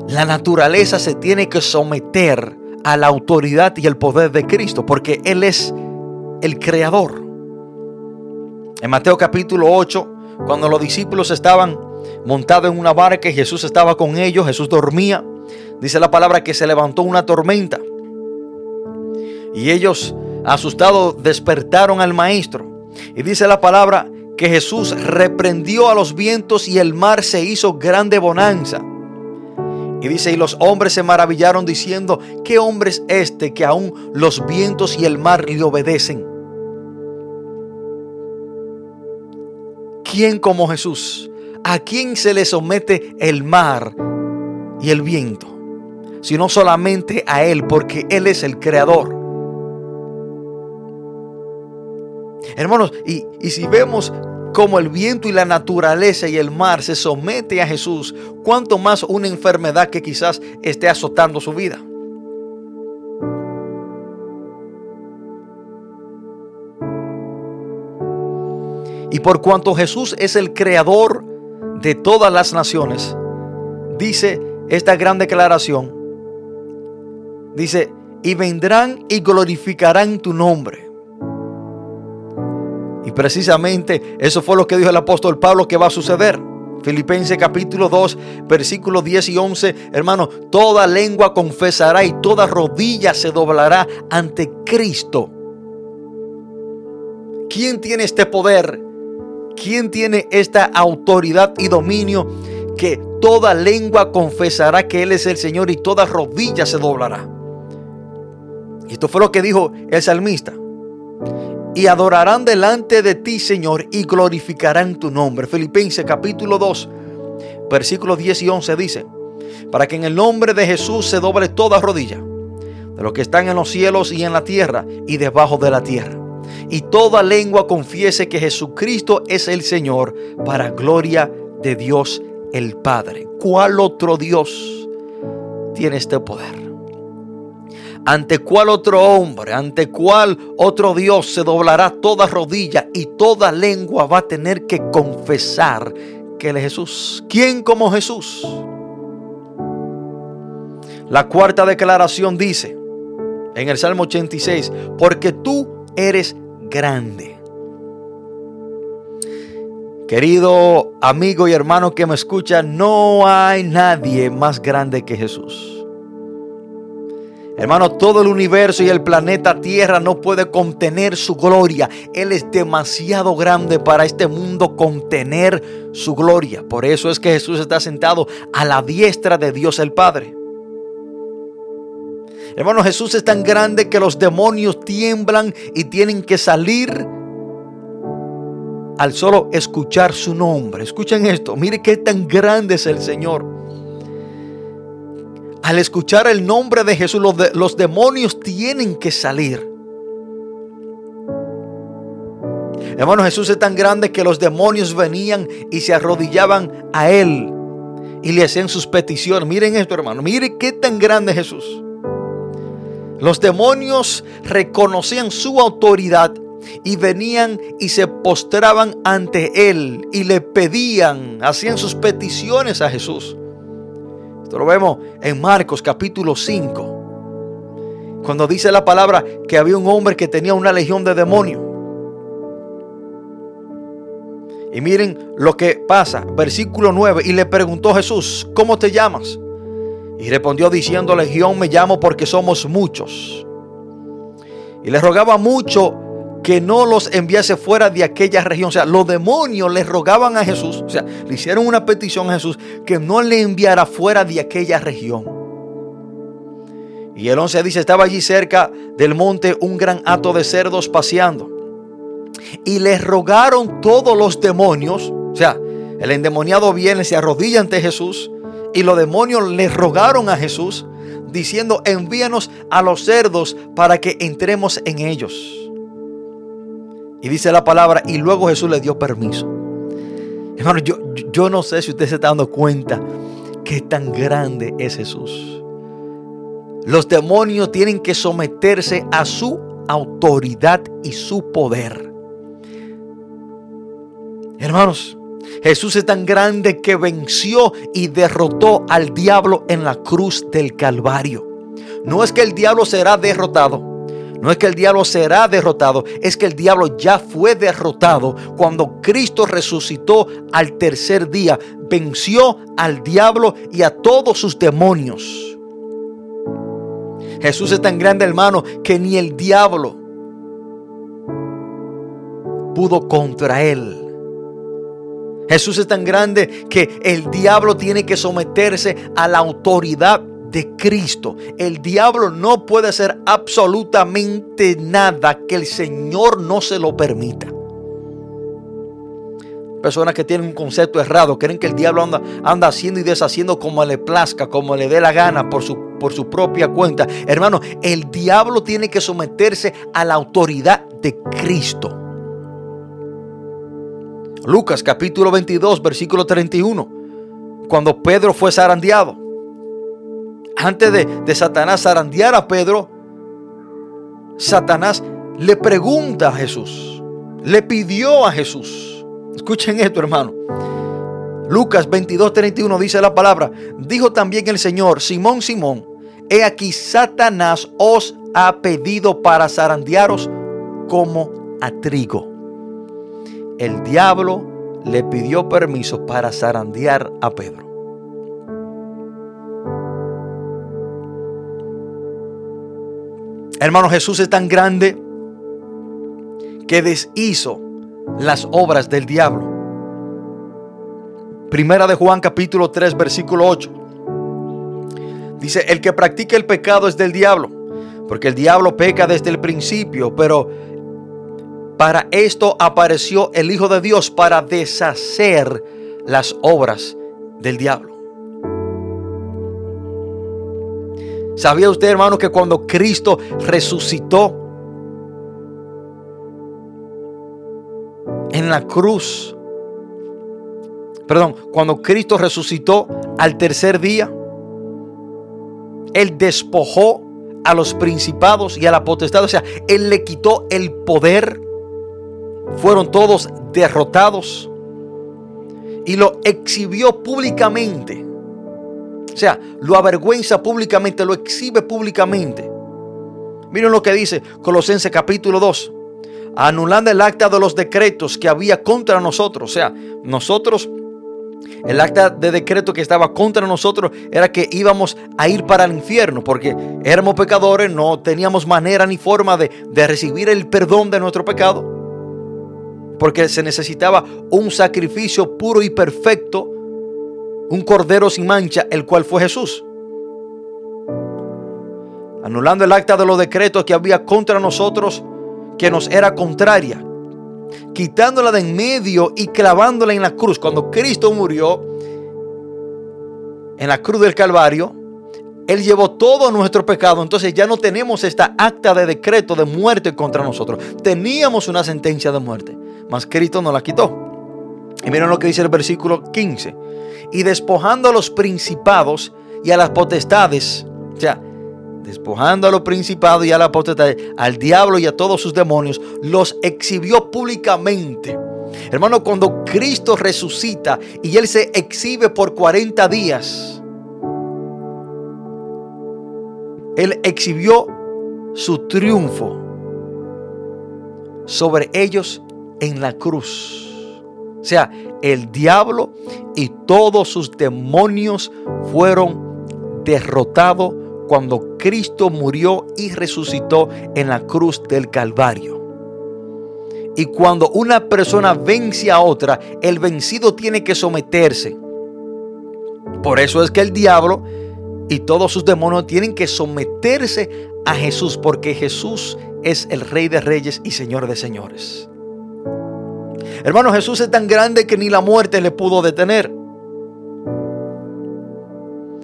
la naturaleza se tiene que someter a la autoridad y el poder de Cristo porque Él es el creador. En Mateo capítulo 8, cuando los discípulos estaban montados en una barca y Jesús estaba con ellos, Jesús dormía, dice la palabra que se levantó una tormenta. Y ellos, asustados, despertaron al maestro. Y dice la palabra que Jesús reprendió a los vientos y el mar se hizo grande bonanza. Y dice, y los hombres se maravillaron diciendo, ¿qué hombre es este que aún los vientos y el mar le obedecen? ¿Quién como Jesús? ¿A quién se le somete el mar y el viento? Sino solamente a Él, porque Él es el creador. Hermanos, y, y si vemos como el viento y la naturaleza y el mar se somete a Jesús, cuanto más una enfermedad que quizás esté azotando su vida. Y por cuanto Jesús es el creador de todas las naciones, dice esta gran declaración, dice, y vendrán y glorificarán tu nombre. Y precisamente eso fue lo que dijo el apóstol Pablo que va a suceder. Filipenses capítulo 2, versículos 10 y 11. Hermano, toda lengua confesará y toda rodilla se doblará ante Cristo. ¿Quién tiene este poder? ¿Quién tiene esta autoridad y dominio que toda lengua confesará que Él es el Señor y toda rodilla se doblará? Y esto fue lo que dijo el salmista y adorarán delante de ti, Señor, y glorificarán tu nombre. Filipenses capítulo 2, versículos 10 y 11 dice, para que en el nombre de Jesús se doble toda rodilla, de los que están en los cielos y en la tierra y debajo de la tierra, y toda lengua confiese que Jesucristo es el Señor, para gloria de Dios el Padre. ¿Cuál otro Dios tiene este poder? ¿Ante cuál otro hombre, ante cuál otro Dios se doblará toda rodilla y toda lengua va a tener que confesar que Él es Jesús? ¿Quién como Jesús? La cuarta declaración dice en el Salmo 86, porque tú eres grande. Querido amigo y hermano que me escucha, no hay nadie más grande que Jesús. Hermano, todo el universo y el planeta Tierra no puede contener su gloria. Él es demasiado grande para este mundo contener su gloria. Por eso es que Jesús está sentado a la diestra de Dios el Padre. Hermano, Jesús es tan grande que los demonios tiemblan y tienen que salir al solo escuchar su nombre. Escuchen esto, mire qué tan grande es el Señor. Al escuchar el nombre de Jesús, los, demonios tienen que salir. Hermano, Jesús es tan grande que los demonios venían y se arrodillaban a Él y le hacían sus peticiones. Miren esto, hermano. Miren qué tan grande es Jesús. Los demonios reconocían su autoridad y venían y se postraban ante Él y le pedían, hacían sus peticiones a Jesús. Esto lo vemos en Marcos capítulo 5. Cuando dice la palabra que había un hombre que tenía una legión de demonios. Y miren lo que pasa, versículo 9, y le preguntó Jesús, ¿cómo te llamas? Y respondió diciendo, Legión me llamo porque somos muchos. Y le rogaba mucho que no los enviase fuera de aquella región. O sea, los demonios le rogaban a Jesús, o sea, le hicieron una petición a Jesús que no le enviara fuera de aquella región. Y el 11 dice, estaba allí cerca del monte un gran hato de cerdos paseando. Y le rogaron todos los demonios, o sea, el endemoniado viene, se arrodilla ante Jesús y los demonios le rogaron a Jesús diciendo, envíanos a los cerdos para que entremos en ellos. Y dice la palabra, y luego Jesús le dio permiso. Hermano, yo, yo no sé si usted se está dando cuenta que tan grande es Jesús. Los demonios tienen que someterse a su autoridad y su poder. Hermanos, Jesús es tan grande que venció y derrotó al diablo en la cruz del Calvario. No es que el diablo será derrotado. No es que el diablo será derrotado, es que el diablo ya fue derrotado cuando Cristo resucitó al tercer día, venció al diablo y a todos sus demonios. Jesús es tan grande, hermano, que ni el diablo pudo contra él. Jesús es tan grande que el diablo tiene que someterse a la autoridad de Cristo. El diablo no puede hacer absolutamente nada que el Señor no se lo permita. Personas que tienen un concepto errado, creen que el diablo anda, haciendo y deshaciendo como le plazca, como le dé la gana por su, por su propia cuenta. Hermano, el diablo tiene que someterse a la autoridad de Cristo. Lucas capítulo 22, versículo 31. Cuando Pedro fue zarandeado. Antes de, de Satanás zarandear a Pedro, Satanás le pregunta a Jesús. Le pidió a Jesús. Escuchen esto, hermano. Lucas 22, 31 dice la palabra. Dijo también el Señor, Simón, Simón, he aquí Satanás os ha pedido para zarandearos como a trigo el diablo le pidió permiso para zarandear a Pedro. Hermano, Jesús es tan grande que deshizo las obras del diablo. Primera de Juan capítulo 3 versículo 8. Dice, el que practica el pecado es del diablo, porque el diablo peca desde el principio, pero para esto apareció el Hijo de Dios para deshacer las obras del diablo. ¿Sabía usted, hermano, que cuando Cristo resucitó en la cruz, perdón, cuando Cristo resucitó al tercer día, Él despojó a los principados y a la potestad, o sea, Él le quitó el poder fueron todos derrotados y lo exhibió públicamente. O sea, lo avergüenza públicamente, lo exhibe públicamente. Miren lo que dice Colosenses capítulo 2. Anulando el acta de los decretos que había contra nosotros. O sea, nosotros, el acta de decreto que estaba contra nosotros era que íbamos a ir para el infierno. Porque éramos pecadores, no teníamos manera ni forma de, de recibir el perdón de nuestro pecado porque se necesitaba un sacrificio puro y perfecto, un cordero sin mancha, el cual fue Jesús. Anulando el acta de los decretos que había contra nosotros, que nos era contraria, quitándola de en medio y clavándola en la cruz. Cuando Cristo murió en la cruz del Calvario, Él llevó todo nuestro pecado. Entonces ya no tenemos esta acta de decreto de muerte contra nosotros. Teníamos una sentencia de muerte mas Cristo no la quitó. Y miren lo que dice el versículo 15. Y despojando a los principados y a las potestades, o sea, despojando a los principados y a las potestades, al diablo y a todos sus demonios, los exhibió públicamente. Hermano, cuando Cristo resucita y Él se exhibe por 40 días, Él exhibió su triunfo sobre ellos en la cruz. O sea, el diablo y todos sus demonios fueron derrotados cuando Cristo murió y resucitó en la cruz del Calvario. Y cuando una persona vence a otra, el vencido tiene que someterse. Por eso es que el diablo y todos sus demonios tienen que someterse a Jesús, porque Jesús es el Rey de Reyes y Señor de Señores. Hermano, Jesús es tan grande que ni la muerte le pudo detener.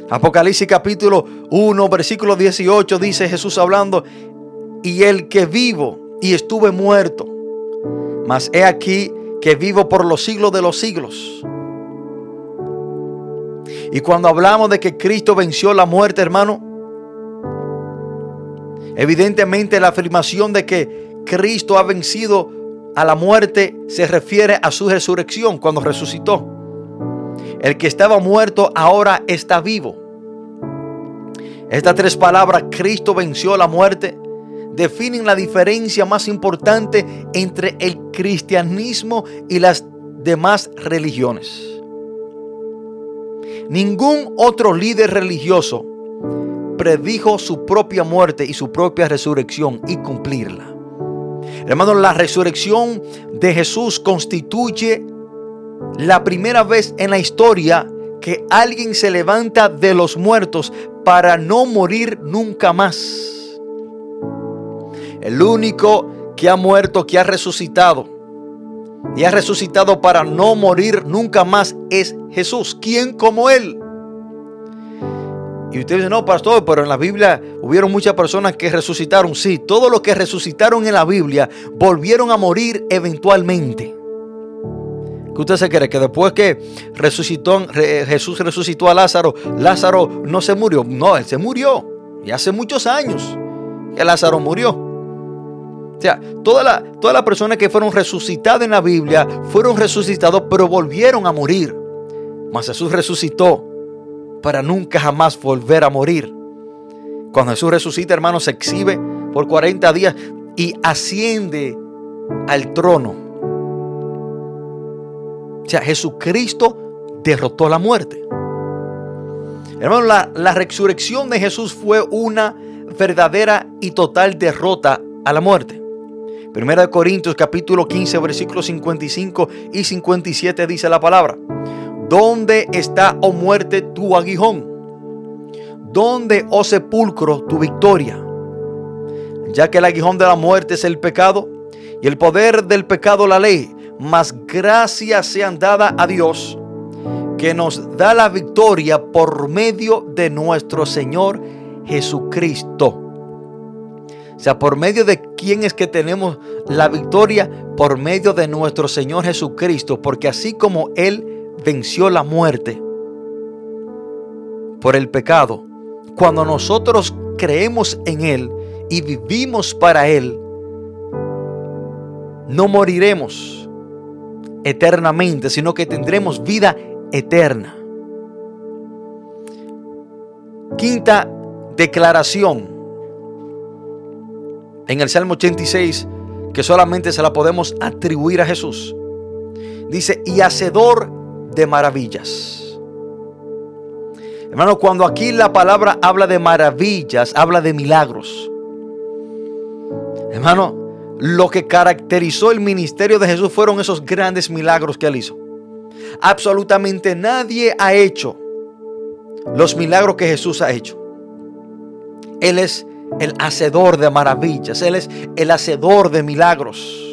Apocalipsis capítulo 1, versículo 18 dice Jesús hablando, y el que vivo y estuve muerto, mas he aquí que vivo por los siglos de los siglos. Y cuando hablamos de que Cristo venció la muerte, hermano, evidentemente la afirmación de que Cristo ha vencido a la muerte se refiere a su resurrección cuando resucitó. El que estaba muerto ahora está vivo. Estas tres palabras, Cristo venció la muerte, definen la diferencia más importante entre el cristianismo y las demás religiones. Ningún otro líder religioso predijo su propia muerte y su propia resurrección y cumplirla. Hermanos, la resurrección de Jesús constituye la primera vez en la historia que alguien se levanta de los muertos para no morir nunca más. El único que ha muerto, que ha resucitado y ha resucitado para no morir nunca más es Jesús. ¿Quién como Él? Y usted dice, no, pastor, pero en la Biblia hubieron muchas personas que resucitaron. Sí, todos los que resucitaron en la Biblia volvieron a morir eventualmente. ¿Qué usted se cree? Que después que resucitó, Jesús resucitó a Lázaro, Lázaro no se murió. No, él se murió. Y hace muchos años que Lázaro murió. O sea, todas las toda la personas que fueron resucitadas en la Biblia fueron resucitados, pero volvieron a morir. Mas Jesús resucitó para nunca jamás volver a morir. Cuando Jesús resucita, hermano, se exhibe por 40 días y asciende al trono. O sea, Jesucristo derrotó la muerte. Hermano, la, la resurrección de Jesús fue una verdadera y total derrota a la muerte. Primera de Corintios capítulo 15 versículos 55 y 57 dice la palabra. ¿Dónde está, oh muerte, tu aguijón? ¿Dónde, oh sepulcro, tu victoria? Ya que el aguijón de la muerte es el pecado y el poder del pecado la ley, mas gracias sean dadas a Dios que nos da la victoria por medio de nuestro Señor Jesucristo. O sea, por medio de quién es que tenemos la victoria, por medio de nuestro Señor Jesucristo, porque así como Él venció la muerte por el pecado, cuando nosotros creemos en Él y vivimos para Él, no moriremos eternamente, sino que tendremos vida eterna. Quinta declaración en el Salmo 86 que solamente se la podemos atribuir a Jesús. Dice, y hacedor de maravillas. Hermano, cuando aquí la palabra habla de maravillas, habla de milagros. Hermano, lo que caracterizó el ministerio de Jesús fueron esos grandes milagros que él hizo. Absolutamente nadie ha hecho los milagros que Jesús ha hecho. Él es el hacedor de maravillas, Él es el hacedor de milagros.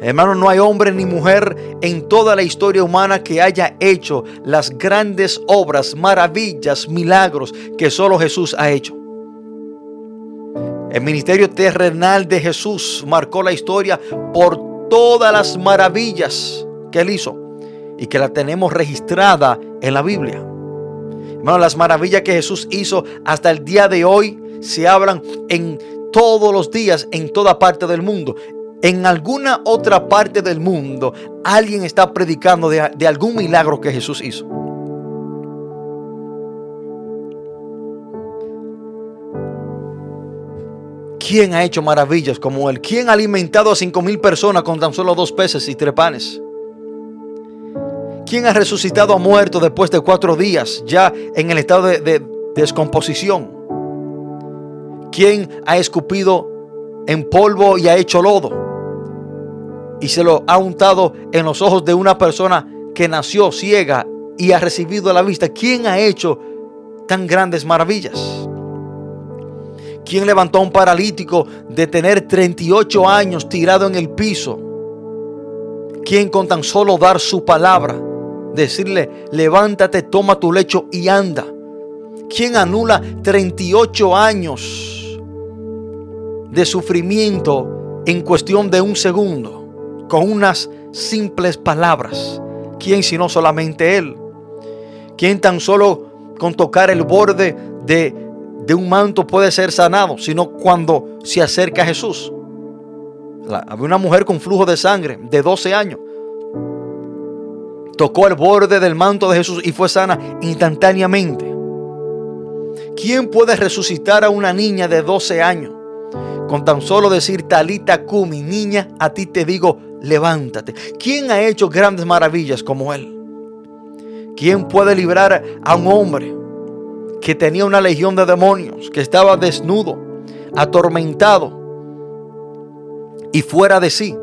Hermano, no hay hombre ni mujer en toda la historia humana que haya hecho las grandes obras, maravillas, milagros que solo Jesús ha hecho. El ministerio terrenal de Jesús marcó la historia por todas las maravillas que él hizo y que la tenemos registrada en la Biblia. Hermano, las maravillas que Jesús hizo hasta el día de hoy se hablan en todos los días en toda parte del mundo en alguna otra parte del mundo alguien está predicando de, algún milagro que Jesús hizo. ¿Quién ha hecho maravillas como él? ¿Quién ha alimentado a cinco mil personas con tan solo dos peces y tres panes? ¿Quién ha resucitado a muerto después de cuatro días, ya en el estado de descomposición? ¿Quién ha escupido en polvo y ha hecho lodo? Y se lo ha untado en los ojos de una persona que nació ciega y ha recibido la vista. ¿Quién ha hecho tan grandes maravillas? ¿Quién levantó a un paralítico de tener 38 años tirado en el piso? ¿Quién con tan solo dar su palabra, decirle, levántate, toma tu lecho y anda? ¿Quién anula 38 años de sufrimiento en cuestión de un segundo con unas simples palabras? ¿Quién sino solamente Él? ¿Quién tan solo con tocar el borde de, de un manto puede ser sanado? Sino cuando se acerca a Jesús. Había una mujer con flujo de sangre de 12 años. Tocó el borde del manto de Jesús y fue sana instantáneamente. ¿Quién puede resucitar a una niña de 12 años? Con tan solo decir, Talita Kumi, niña, a ti te digo, levántate. ¿Quién ha hecho grandes maravillas como él? ¿Quién puede librar a un hombre que tenía una legión de demonios, que estaba desnudo, atormentado y fuera de sí?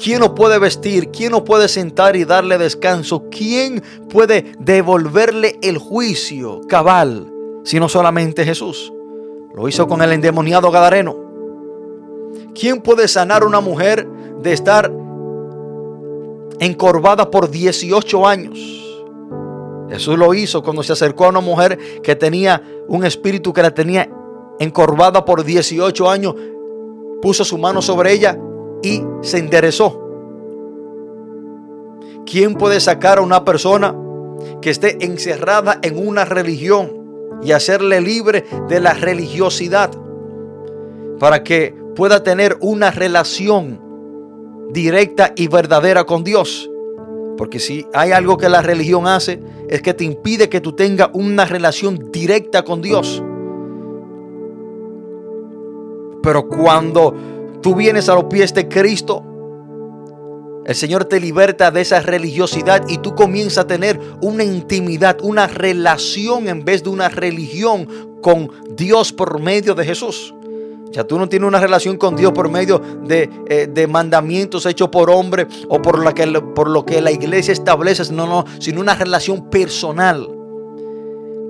¿Quién lo puede vestir? ¿Quién lo puede sentar y darle descanso? ¿Quién puede devolverle el juicio cabal? Sino solamente Jesús. Lo hizo con el endemoniado Gadareno. ¿Quién puede sanar a una mujer de estar encorvada por 18 años? Jesús lo hizo cuando se acercó a una mujer que tenía un espíritu que la tenía encorvada por 18 años. Puso su mano sobre ella y se enderezó. ¿Quién puede sacar a una persona que esté encerrada en una religión y hacerle libre de la religiosidad para que pueda tener una relación directa y verdadera con Dios? Porque si hay algo que la religión hace es que te impide que tú tengas una relación directa con Dios. Pero cuando tú vienes a los pies de Cristo, el Señor te liberta de esa religiosidad y tú comienzas a tener una intimidad, una relación en vez de una religión con Dios por medio de Jesús. Ya tú no tienes una relación con Dios por medio de, eh, de mandamientos hechos por hombre o por, la que, por lo que la iglesia establece, no, no, sino una relación personal.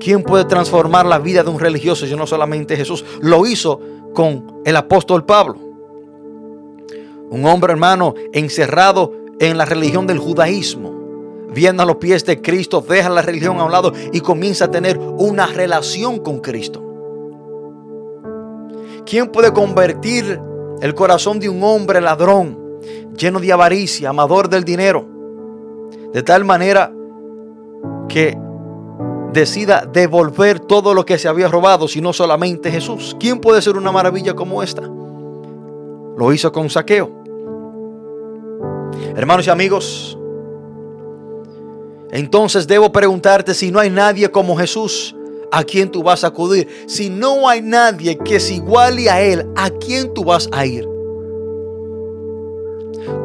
¿Quién puede transformar la vida de un religioso si no solamente Jesús? Lo hizo con el apóstol Pablo. Un hombre hermano encerrado en la religión del judaísmo. Viendo a los pies de Cristo, deja la religión a un lado y comienza a tener una relación con Cristo. ¿Quién puede convertir el corazón de un hombre ladrón, lleno de avaricia, amador del dinero, de tal manera que decida devolver todo lo que se había robado, sino solamente Jesús? ¿Quién puede ser una maravilla como esta? Lo hizo con saqueo. Hermanos y amigos, entonces debo preguntarte si no hay nadie como Jesús, ¿a quién tú vas a acudir? Si no hay nadie que es igual a Él, ¿a quién tú vas a ir?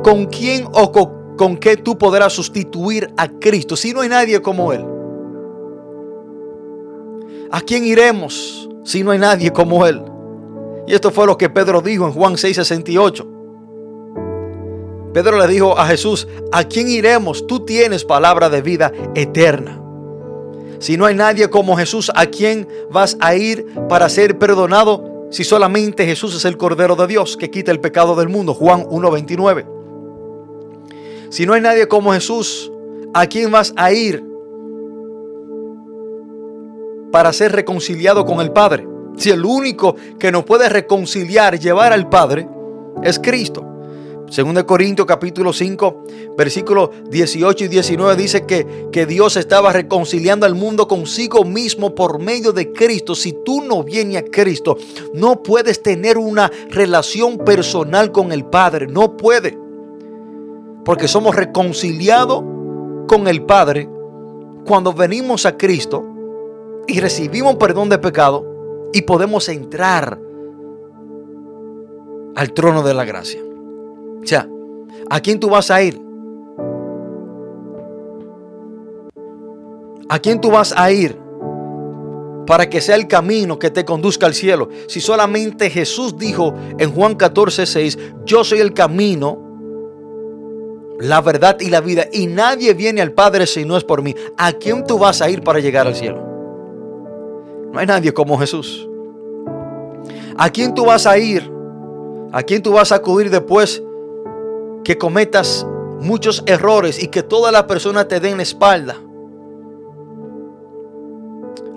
¿Con quién o con, con qué tú podrás sustituir a Cristo si no hay nadie como Él? ¿A quién iremos si no hay nadie como Él? Y esto fue lo que Pedro dijo en Juan 6:68. Pedro le dijo a Jesús, ¿a quién iremos? Tú tienes palabra de vida eterna. Si no hay nadie como Jesús, ¿a quién vas a ir para ser perdonado? Si solamente Jesús es el Cordero de Dios que quita el pecado del mundo. Juan 1.29. Si no hay nadie como Jesús, ¿a quién vas a ir para ser reconciliado con el Padre? Si el único que nos puede reconciliar, llevar al Padre, es Cristo. Según de Corintios capítulo 5, versículos 18 y 19 dice que, que Dios estaba reconciliando al mundo consigo mismo por medio de Cristo. Si tú no vienes a Cristo, no puedes tener una relación personal con el Padre. No puede. Porque somos reconciliados con el Padre cuando venimos a Cristo y recibimos perdón de pecado y podemos entrar al trono de la gracia. ¿A quién tú vas a ir? ¿A quién tú vas a ir para que sea el camino que te conduzca al cielo? Si solamente Jesús dijo en Juan 14, 6, yo soy el camino, la verdad y la vida, y nadie viene al Padre si no es por mí. ¿A quién tú vas a ir para llegar al cielo? No hay nadie como Jesús. ¿A quién tú vas a ir? ¿A quién tú vas a acudir después que cometas muchos errores y que toda la persona te den la espalda?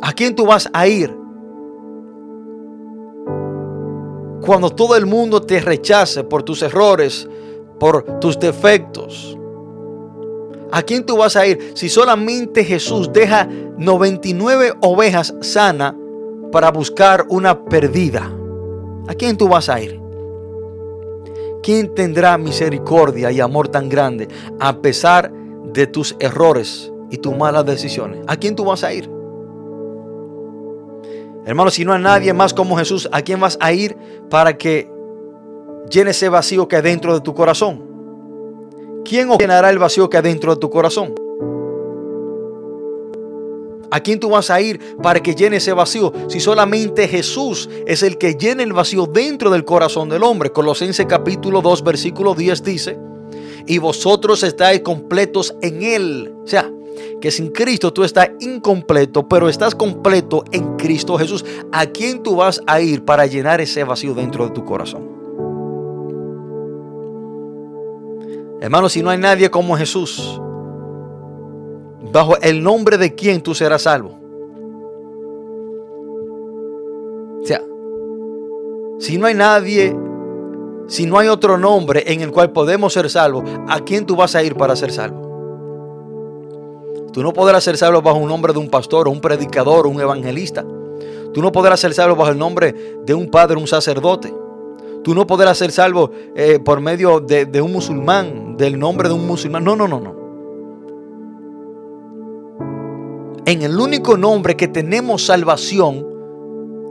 ¿A quién tú vas a ir? Cuando todo el mundo te rechace por tus errores, por tus defectos. ¿A quién tú vas a ir si solamente Jesús deja 99 ovejas sanas para buscar una perdida? ¿A quién tú vas a ir? ¿Quién tendrá misericordia y amor tan grande a pesar de tus errores y tus malas decisiones? ¿A quién tú vas a ir? Hermano, si no hay nadie más como Jesús, ¿a quién vas a ir para que llene ese vacío que hay dentro de tu corazón? ¿Quién llenará el vacío que hay dentro de tu corazón? ¿A quién tú vas a ir para que llene ese vacío? Si solamente Jesús es el que llena el vacío dentro del corazón del hombre. Colosenses capítulo 2, versículo 10 dice, y vosotros estáis completos en Él. O sea, que sin Cristo tú estás incompleto, pero estás completo en Cristo Jesús. ¿A quién tú vas a ir para llenar ese vacío dentro de tu corazón? Hermano, si no hay nadie como Jesús, bajo el nombre de quién tú serás salvo. O sea, si no hay nadie, si no hay otro nombre en el cual podemos ser salvos, ¿a quién tú vas a ir para ser salvo? Tú no podrás ser salvo bajo un nombre de un pastor, un predicador, un evangelista. Tú no podrás ser salvo bajo el nombre de un padre, un sacerdote. Tú no podrás ser salvo eh, por medio de, de un musulmán, del nombre de un musulmán. No, no, no, no. En el único nombre que tenemos salvación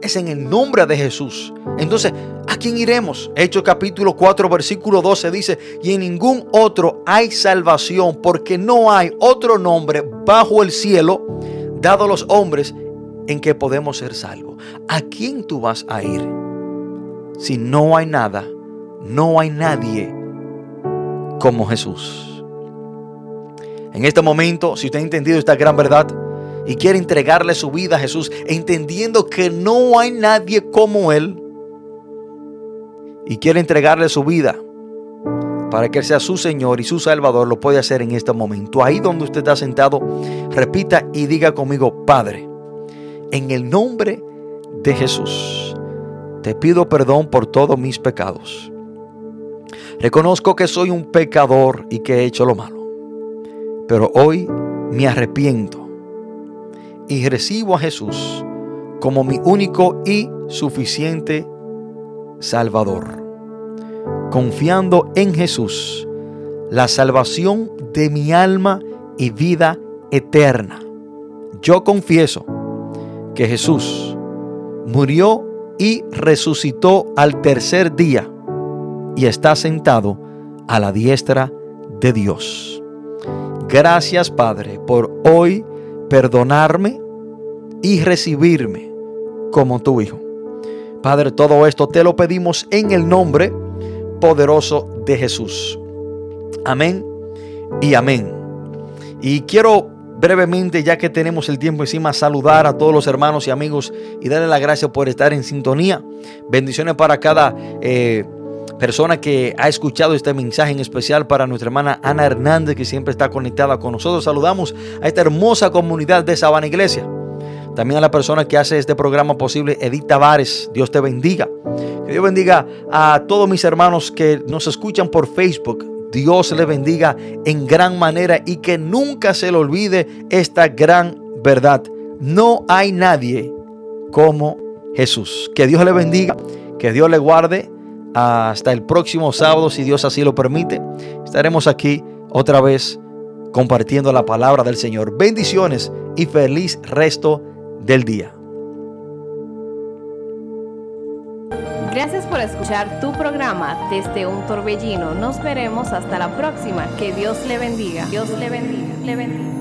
es en el nombre de Jesús. Entonces, ¿a quién iremos? Hechos capítulo 4, versículo 12 dice, y en ningún otro hay salvación, porque no hay otro nombre bajo el cielo dado a los hombres en que podemos ser salvos. ¿A quién tú vas a ir? Si no hay nada, no hay nadie como Jesús. En este momento, si usted ha entendido esta gran verdad, y quiere entregarle su vida a Jesús, entendiendo que no hay nadie como Él, y quiere entregarle su vida para que Él sea su Señor y su Salvador, lo puede hacer en este momento. Ahí donde usted está sentado, repita y diga conmigo, Padre, en el nombre de Jesús, te pido perdón por todos mis pecados. Reconozco que soy un pecador y que he hecho lo malo, pero hoy me arrepiento y recibo a Jesús como mi único y suficiente Salvador. Confiando en Jesús, la salvación de mi alma y vida eterna. Yo confieso que Jesús murió y resucitó al tercer día y está sentado a la diestra de Dios. Gracias Padre por hoy perdonarme y recibirme como tu Hijo. Padre, todo esto te lo pedimos en el nombre poderoso de Jesús. Amén y amén. Y quiero brevemente, ya que tenemos el tiempo encima, saludar a todos los hermanos y amigos y darle las gracias por estar en sintonía. Bendiciones para cada eh, persona que ha escuchado este mensaje en especial para nuestra hermana Ana Hernández, que siempre está conectada con nosotros. Saludamos a esta hermosa comunidad de Sabana Iglesia. También a la persona que hace este programa posible, Edith Tavares. Dios te bendiga. Que Dios bendiga a todos mis hermanos que nos escuchan por Facebook. Dios les bendiga en gran manera y que nunca se le olvide esta gran verdad. No hay nadie como Jesús. Que Dios le bendiga, que Dios le guarde hasta el próximo sábado, si Dios así lo permite. Estaremos aquí otra vez compartiendo la palabra del Señor. Bendiciones y feliz resto del día. Gracias por escuchar tu programa desde un torbellino. Nos veremos hasta la próxima. Que Dios le bendiga. Dios le bendiga. Le bendiga.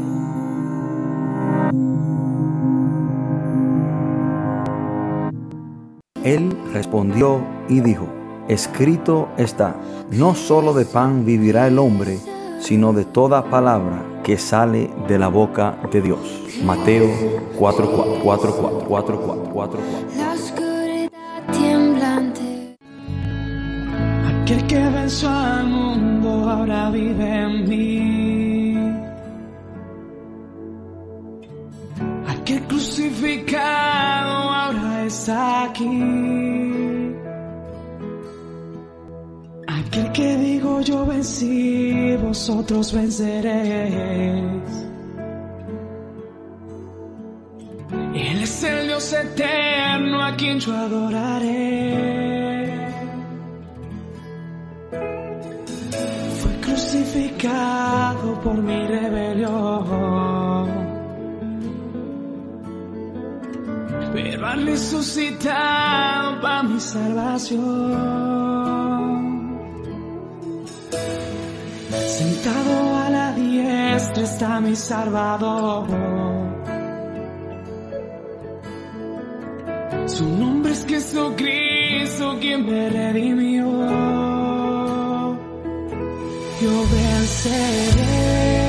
Él respondió y dijo, escrito está, no solo de pan vivirá el hombre, sino de toda palabra que sale de la boca de Dios. Mateo 4, 4, 4, 4, 4, 4, 4, La oscuridad tiemblante. Aquel que venció al mundo ahora vive en mí. Aquel crucificado ahora está aquí. Aquel que digo yo vencí, vosotros venceréis. Él es el Dios eterno a quien yo adoraré. Fue crucificado por mi rebelión. Pero ha resucitado para mi salvación. Sentado a la diestra está mi Salvador. Su nombre es Jesucristo quien me redimió. Yo venceré.